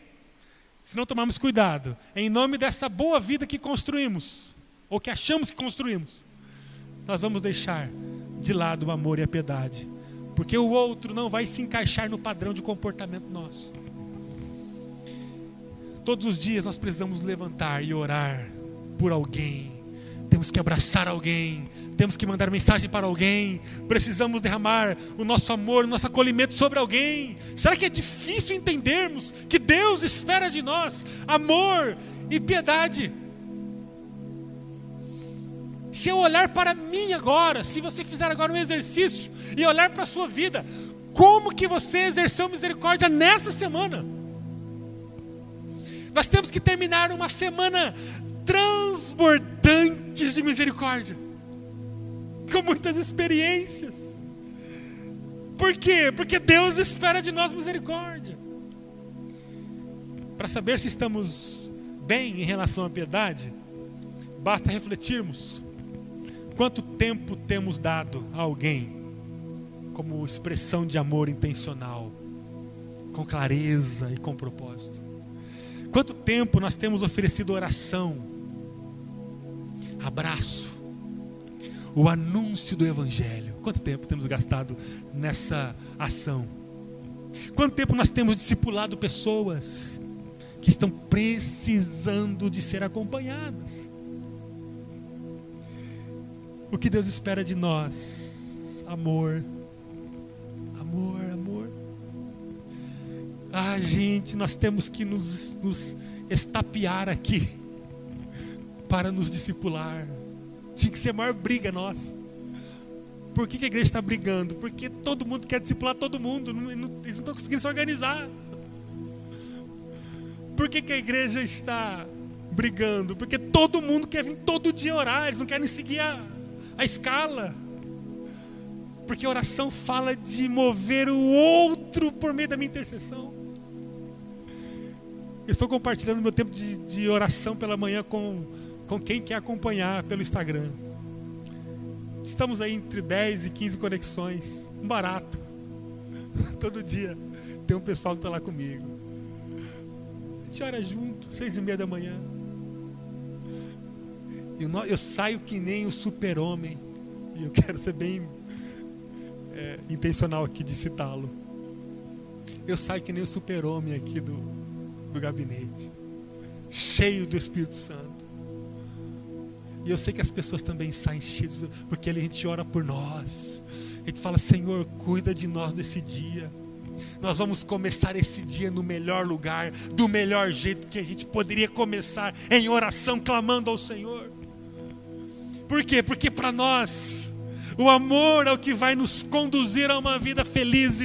se não tomarmos cuidado, em nome dessa boa vida que construímos, ou que achamos que construímos, nós vamos deixar de lado o amor e a piedade, porque o outro não vai se encaixar no padrão de comportamento nosso. Todos os dias nós precisamos levantar e orar por alguém, temos que abraçar alguém, temos que mandar mensagem para alguém, precisamos derramar o nosso amor, o nosso acolhimento sobre alguém. Será que é difícil entendermos que Deus espera de nós amor e piedade? Se eu olhar para mim agora, se você fizer agora um exercício e olhar para a sua vida, como que você exerceu misericórdia nessa semana? Nós temos que terminar uma semana transbordantes de misericórdia com muitas experiências. Por quê? Porque Deus espera de nós misericórdia. Para saber se estamos bem em relação à piedade, basta refletirmos quanto tempo temos dado a alguém como expressão de amor intencional, com clareza e com propósito. Quanto tempo nós temos oferecido oração, abraço, o anúncio do Evangelho. Quanto tempo temos gastado nessa ação? Quanto tempo nós temos discipulado pessoas que estão precisando de ser acompanhadas? O que Deus espera de nós? Amor, amor, amor. Ah, gente, nós temos que nos, nos estapear aqui para nos discipular tinha que ser a maior briga nossa. Por que, que a igreja está brigando? Porque todo mundo quer discipular todo mundo, não, não, eles não estão conseguindo se organizar. Por que, que a igreja está brigando? Porque todo mundo quer vir todo dia orar, eles não querem seguir a, a escala. Porque a oração fala de mover o outro por meio da minha intercessão. Eu estou compartilhando meu tempo de, de oração pela manhã com com quem quer acompanhar pelo Instagram. Estamos aí entre 10 e 15 conexões, um barato. Todo dia tem um pessoal que está lá comigo. gente ora junto, seis e meia da manhã. Eu, eu saio que nem o super-homem. E eu quero ser bem é, intencional aqui de citá-lo. Eu saio que nem o super-homem aqui do, do gabinete, cheio do Espírito Santo. E eu sei que as pessoas também saem cheias, porque a gente ora por nós. A gente fala, Senhor, cuida de nós desse dia. Nós vamos começar esse dia no melhor lugar, do melhor jeito que a gente poderia começar, em oração, clamando ao Senhor. Por quê? Porque para nós, o amor é o que vai nos conduzir a uma vida feliz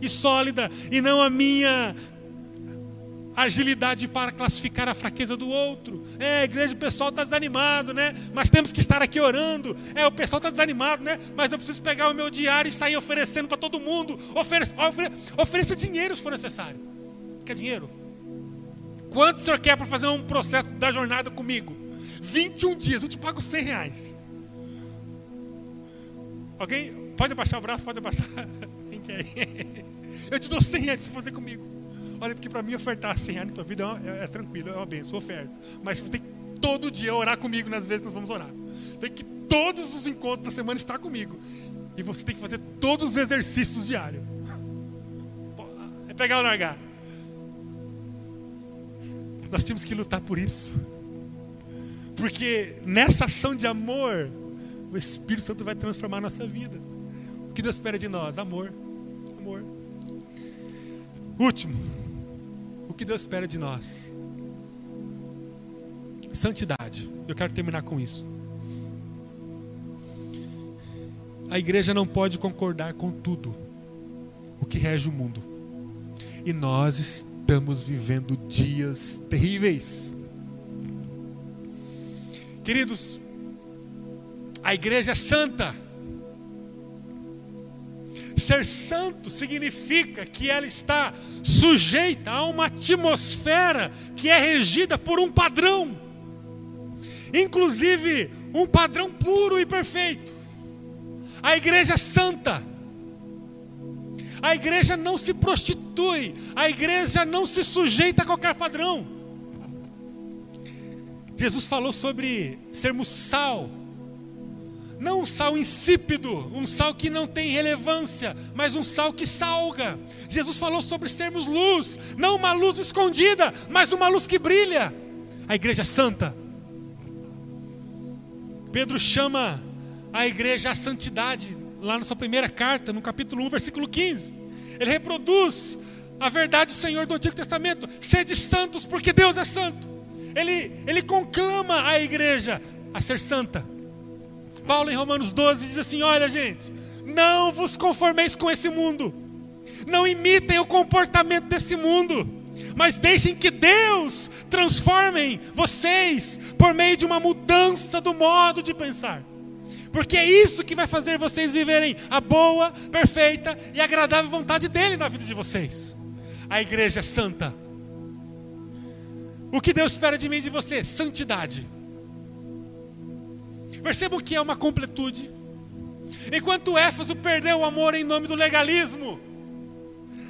e sólida, e não a minha agilidade para classificar a fraqueza do outro. É, a igreja, o pessoal está desanimado, né? Mas temos que estar aqui orando. É, o pessoal está desanimado, né? Mas eu preciso pegar o meu diário e sair oferecendo para todo mundo. Ofereça, ofere, ofereça dinheiro se for necessário. Quer dinheiro? Quanto o senhor quer para fazer um processo da jornada comigo? 21 dias, eu te pago 100 reais. Alguém? Pode abaixar o braço, pode abaixar. Quem quer? Eu te dou 100 reais para fazer comigo. Olha, porque para mim ofertar 100 reais na tua vida é, uma, é, é, tranquilo, é uma benção, oferta. Mas você tem que todo dia orar comigo nas vezes que nós vamos orar. Tem que todos os encontros da semana estar comigo. E você tem que fazer todos os exercícios diários. É pegar ou largar. Nós temos que lutar por isso. Porque nessa ação de amor, o Espírito Santo vai transformar a nossa vida. O que Deus espera de nós? Amor. Amor. Último que Deus espera de nós? Santidade. Eu quero terminar com isso. A igreja não pode concordar com tudo o que rege o mundo. E nós estamos vivendo dias terríveis. Queridos, a igreja é santa Ser santo significa que ela está sujeita a uma atmosfera que é regida por um padrão, inclusive um padrão puro e perfeito. A igreja é santa. A igreja não se prostitui, a igreja não se sujeita a qualquer padrão. Jesus falou sobre sermos sal não um sal insípido, um sal que não tem relevância, mas um sal que salga. Jesus falou sobre sermos luz, não uma luz escondida, mas uma luz que brilha. A igreja santa. Pedro chama a igreja à santidade, lá na sua primeira carta, no capítulo 1, versículo 15. Ele reproduz a verdade do Senhor do Antigo Testamento: sede santos, porque Deus é santo. Ele, ele conclama a igreja a ser santa. Paulo em Romanos 12 diz assim: Olha, gente, não vos conformeis com esse mundo, não imitem o comportamento desse mundo, mas deixem que Deus transforme vocês por meio de uma mudança do modo de pensar. Porque é isso que vai fazer vocês viverem a boa, perfeita e agradável vontade dele na vida de vocês. A igreja é santa. O que Deus espera de mim e de você? Santidade. Perceba que é uma completude. Enquanto Éfeso perdeu o amor em nome do legalismo,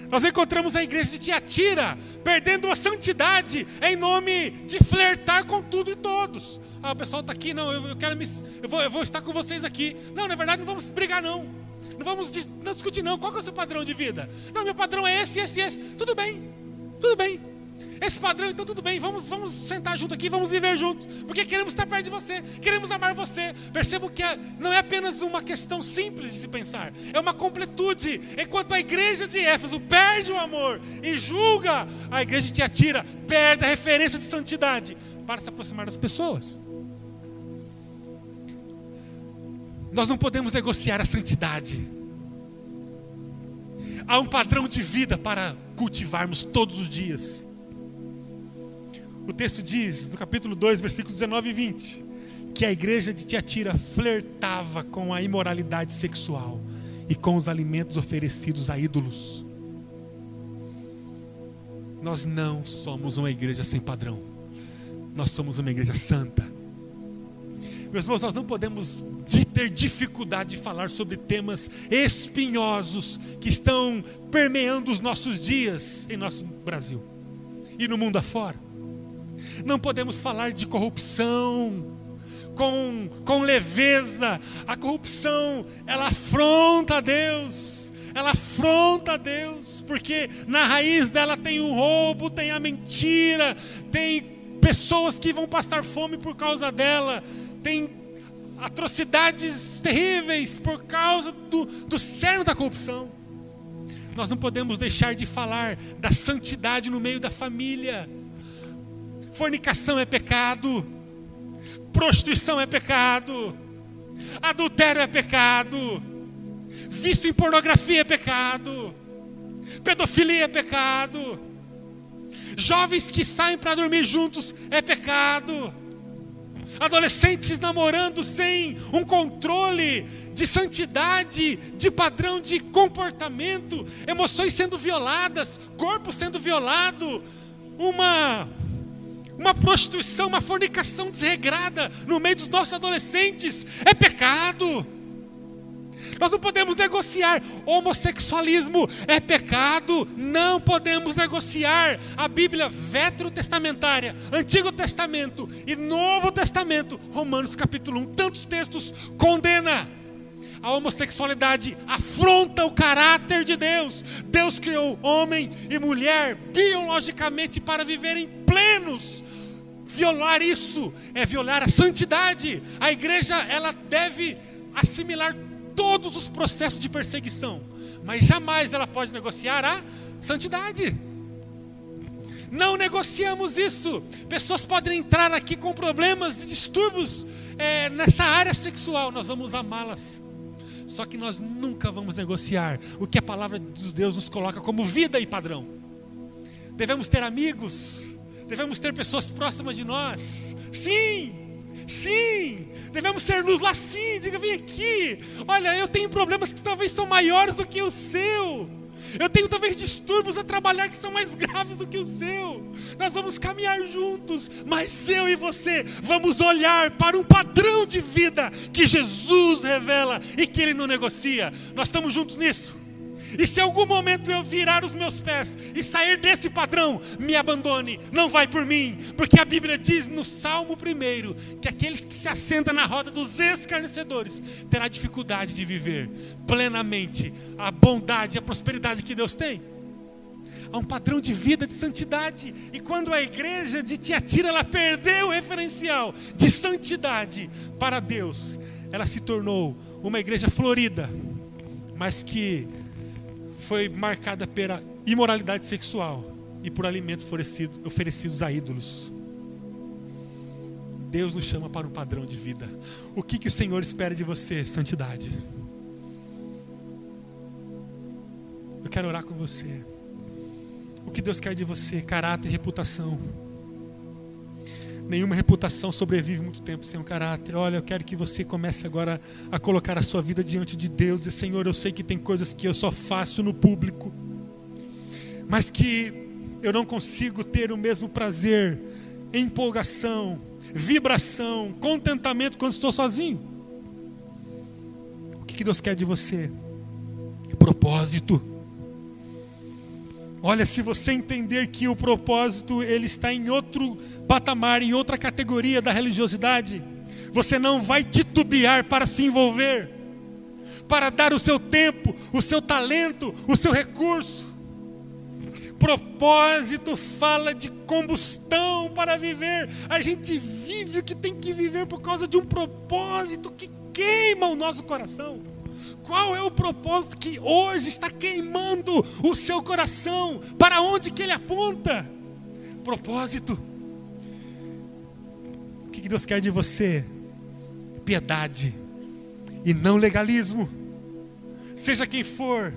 nós encontramos a igreja de Tiatira perdendo a santidade em nome de flertar com tudo e todos. Ah, o pessoal está aqui, não, eu, eu quero me. Eu vou, eu vou estar com vocês aqui. Não, na verdade, não vamos brigar, não. Não vamos não discutir, não. Qual é o seu padrão de vida? Não, meu padrão é esse, esse, esse. Tudo bem, tudo bem. Esse padrão, então tudo bem, vamos, vamos sentar junto aqui, vamos viver juntos, porque queremos estar perto de você, queremos amar você. Percebo que é, não é apenas uma questão simples de se pensar, é uma completude. Enquanto a igreja de Éfeso perde o amor e julga, a igreja de Atira perde a referência de santidade para se aproximar das pessoas. Nós não podemos negociar a santidade. Há um padrão de vida para cultivarmos todos os dias. O texto diz, no capítulo 2, versículos 19 e 20, que a igreja de Tiatira flertava com a imoralidade sexual e com os alimentos oferecidos a ídolos. Nós não somos uma igreja sem padrão, nós somos uma igreja santa. Meus irmãos, nós não podemos ter dificuldade de falar sobre temas espinhosos que estão permeando os nossos dias em nosso Brasil e no mundo afora. Não podemos falar de corrupção com, com leveza. A corrupção, ela afronta a Deus. Ela afronta a Deus, porque na raiz dela tem o roubo, tem a mentira, tem pessoas que vão passar fome por causa dela, tem atrocidades terríveis por causa do, do cerne da corrupção. Nós não podemos deixar de falar da santidade no meio da família. Fornicação é pecado, prostituição é pecado, adultério é pecado, vício em pornografia é pecado, pedofilia é pecado, jovens que saem para dormir juntos é pecado, adolescentes namorando sem um controle de santidade, de padrão de comportamento, emoções sendo violadas, corpo sendo violado, uma uma prostituição, uma fornicação desregrada no meio dos nossos adolescentes é pecado. Nós não podemos negociar. Homossexualismo é pecado. Não podemos negociar. A Bíblia veterotestamentária, Antigo Testamento e Novo Testamento, Romanos capítulo 1, tantos textos condena. A homossexualidade afronta o caráter de Deus. Deus criou homem e mulher biologicamente para viverem plenos. Violar isso é violar a santidade. A igreja ela deve assimilar todos os processos de perseguição, mas jamais ela pode negociar a santidade. Não negociamos isso. Pessoas podem entrar aqui com problemas de distúrbios é, nessa área sexual, nós vamos amá-las. Só que nós nunca vamos negociar o que a palavra de Deus nos coloca como vida e padrão. Devemos ter amigos, devemos ter pessoas próximas de nós. Sim, Sim, devemos ser luz lá sim. Diga, vem aqui. Olha, eu tenho problemas que talvez são maiores do que o seu. Eu tenho talvez distúrbios a trabalhar que são mais graves do que o seu. Nós vamos caminhar juntos, mas eu e você vamos olhar para um padrão de vida que Jesus revela e que Ele não negocia. Nós estamos juntos nisso. E se algum momento eu virar os meus pés e sair desse padrão, me abandone, não vai por mim, porque a Bíblia diz no Salmo 1 que aquele que se assenta na roda dos escarnecedores terá dificuldade de viver plenamente a bondade e a prosperidade que Deus tem. Há um padrão de vida de santidade, e quando a igreja de Tiatira ela perdeu o referencial de santidade para Deus, ela se tornou uma igreja florida, mas que foi marcada pela imoralidade sexual e por alimentos oferecidos, a ídolos. Deus nos chama para um padrão de vida. O que, que o Senhor espera de você? Santidade. Eu quero orar com você. O que Deus quer de você? Caráter e reputação. Nenhuma reputação sobrevive muito tempo sem um caráter. Olha, eu quero que você comece agora a colocar a sua vida diante de Deus. E Senhor, eu sei que tem coisas que eu só faço no público, mas que eu não consigo ter o mesmo prazer, empolgação, vibração, contentamento quando estou sozinho. O que Deus quer de você? Propósito. Olha, se você entender que o propósito ele está em outro patamar, em outra categoria da religiosidade, você não vai titubear para se envolver, para dar o seu tempo, o seu talento, o seu recurso. Propósito fala de combustão para viver. A gente vive o que tem que viver por causa de um propósito que queima o nosso coração. Qual é o propósito que hoje está queimando o seu coração? Para onde que ele aponta? Propósito. O que Deus quer de você? Piedade e não legalismo. Seja quem for,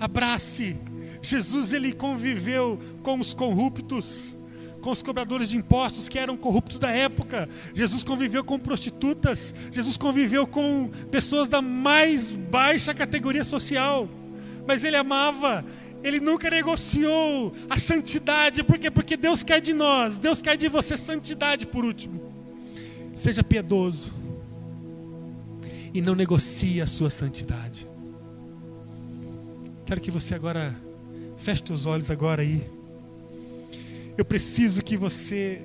abrace. Jesus ele conviveu com os corruptos com os cobradores de impostos que eram corruptos da época. Jesus conviveu com prostitutas. Jesus conviveu com pessoas da mais baixa categoria social. Mas ele amava, ele nunca negociou a santidade, por quê? Porque Deus quer de nós, Deus quer de você santidade por último. Seja piedoso e não negocie a sua santidade. Quero que você agora feche os olhos agora aí Eu preciso que você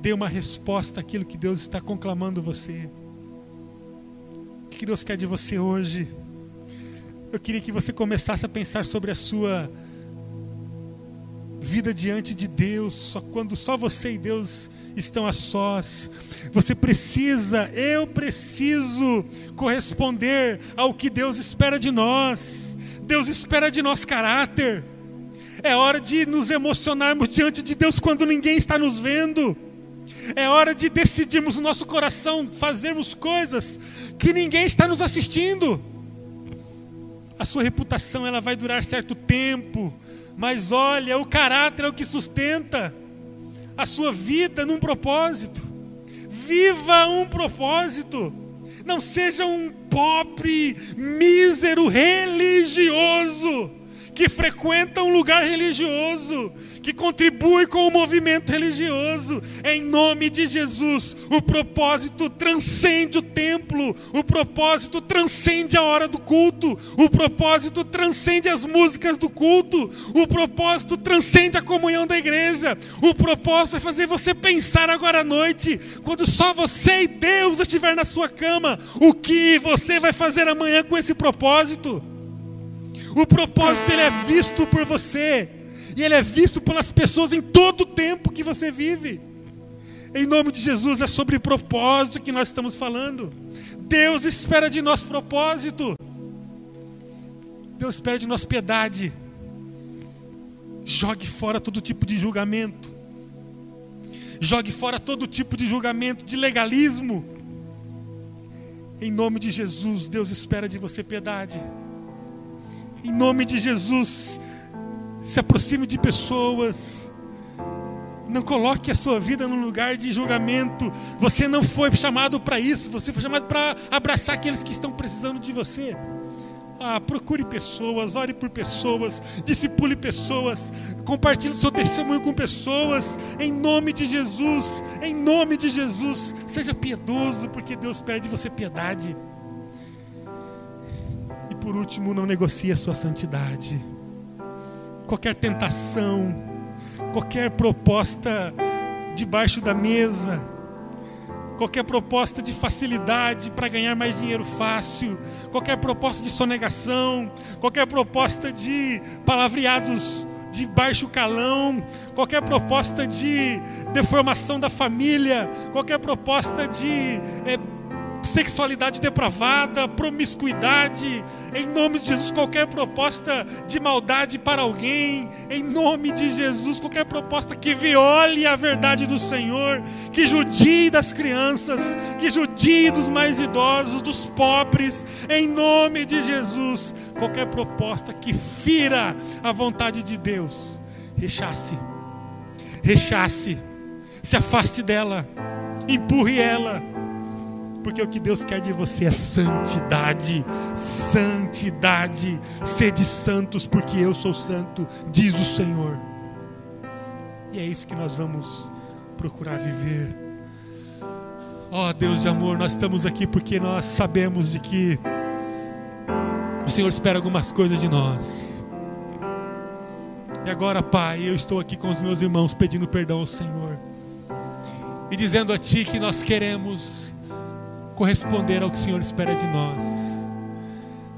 dê uma resposta àquilo que Deus está conclamando você. O que Deus quer de você hoje? Eu queria que você começasse a pensar sobre a sua vida diante de Deus, só quando só você e Deus estão a sós. Você precisa, eu preciso corresponder ao que Deus espera de nós. Deus espera de nós caráter. É hora de nos emocionarmos diante de Deus quando ninguém está nos vendo. É hora de decidirmos no nosso coração fazermos coisas que ninguém está nos assistindo. A sua reputação ela vai durar certo tempo, mas olha, o caráter é o que sustenta a sua vida num propósito. Viva um propósito. Não seja um pobre, mísero religioso que frequenta um lugar religioso, que contribui com o movimento religioso. Em nome de Jesus, o propósito transcende o templo, o propósito transcende a hora do culto, o propósito transcende as músicas do culto, o propósito transcende a comunhão da igreja. O propósito é fazer você pensar agora à noite, quando só você e Deus estiver na sua cama, o que você vai fazer amanhã com esse propósito? O propósito ele é visto por você e ele é visto pelas pessoas em todo o tempo que você vive. Em nome de Jesus é sobre propósito que nós estamos falando. Deus espera de nós propósito. Deus espera de nós piedade. Jogue fora todo tipo de julgamento. Jogue fora todo tipo de julgamento, de legalismo. Em nome de Jesus, Deus espera de você piedade. Em nome de Jesus, se aproxime de pessoas. Não coloque a sua vida num lugar de julgamento. Você não foi chamado para isso. Você foi chamado para abraçar aqueles que estão precisando de você. Ah, procure pessoas, ore por pessoas, discipule pessoas, compartilhe seu testemunho com pessoas, em nome de Jesus, em nome de Jesus, seja piedoso, porque Deus pede de você piedade por último, não negocie a sua santidade. Qualquer tentação, qualquer proposta debaixo da mesa, qualquer proposta de facilidade para ganhar mais dinheiro fácil, qualquer proposta de sonegação, qualquer proposta de palavreados de baixo calão, qualquer proposta de deformação da família, qualquer proposta de é, sexualidade depravada, promiscuidade, em nome de Jesus, qualquer proposta de maldade para alguém, em nome de Jesus, qualquer proposta que viole a verdade do Senhor, que judie das crianças, que judie dos mais idosos, dos pobres, em nome de Jesus, qualquer proposta que fira a vontade de Deus, rechace, rechace, se afaste dela, empurre ela porque o que Deus quer de você é santidade, santidade, sede santos, porque eu sou santo, diz o Senhor. E é isso que nós vamos procurar viver. Ó oh, Deus de amor, nós estamos aqui porque nós sabemos de que o Senhor espera algumas coisas de nós. E agora, Pai, eu estou aqui com os meus irmãos pedindo perdão ao Senhor e dizendo a Ti que nós queremos corresponder ao que o Senhor espera de nós.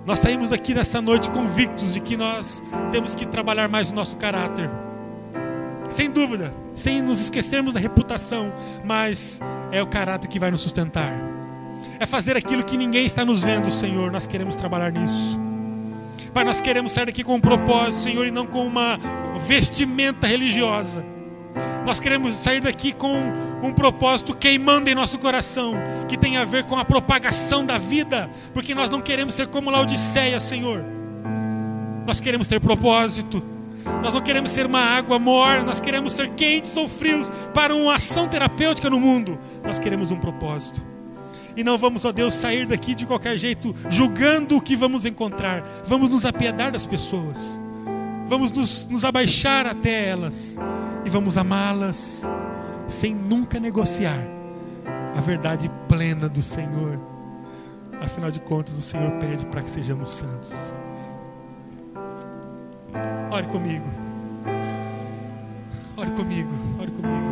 Nós saímos aqui nessa noite convictos de que nós temos que trabalhar mais o nosso caráter. Sem dúvida, sem nos esquecermos da reputação, mas é o caráter que vai nos sustentar. É fazer aquilo que ninguém está nos vendo, Senhor. Nós queremos trabalhar nisso. Pai, nós queremos sair daqui com um propósito, Senhor, e não com uma vestimenta religiosa nós queremos sair daqui com um propósito queimando em nosso coração, que tem a ver com a propagação da vida, porque nós não queremos ser como Laodiceia, Senhor. Nós queremos ter propósito. Nós não queremos ser uma água morna, nós queremos ser quentes ou frios para uma ação terapêutica no mundo. Nós queremos um propósito. E não vamos, ó Deus, sair daqui de qualquer jeito julgando o que vamos encontrar. Vamos nos apiedar das pessoas. Vamos nos, nos abaixar até elas e vamos amá-las sem nunca negociar a verdade plena do Senhor. Afinal de contas, o Senhor pede para que sejamos santos. Ore comigo. Ore comigo, ore comigo.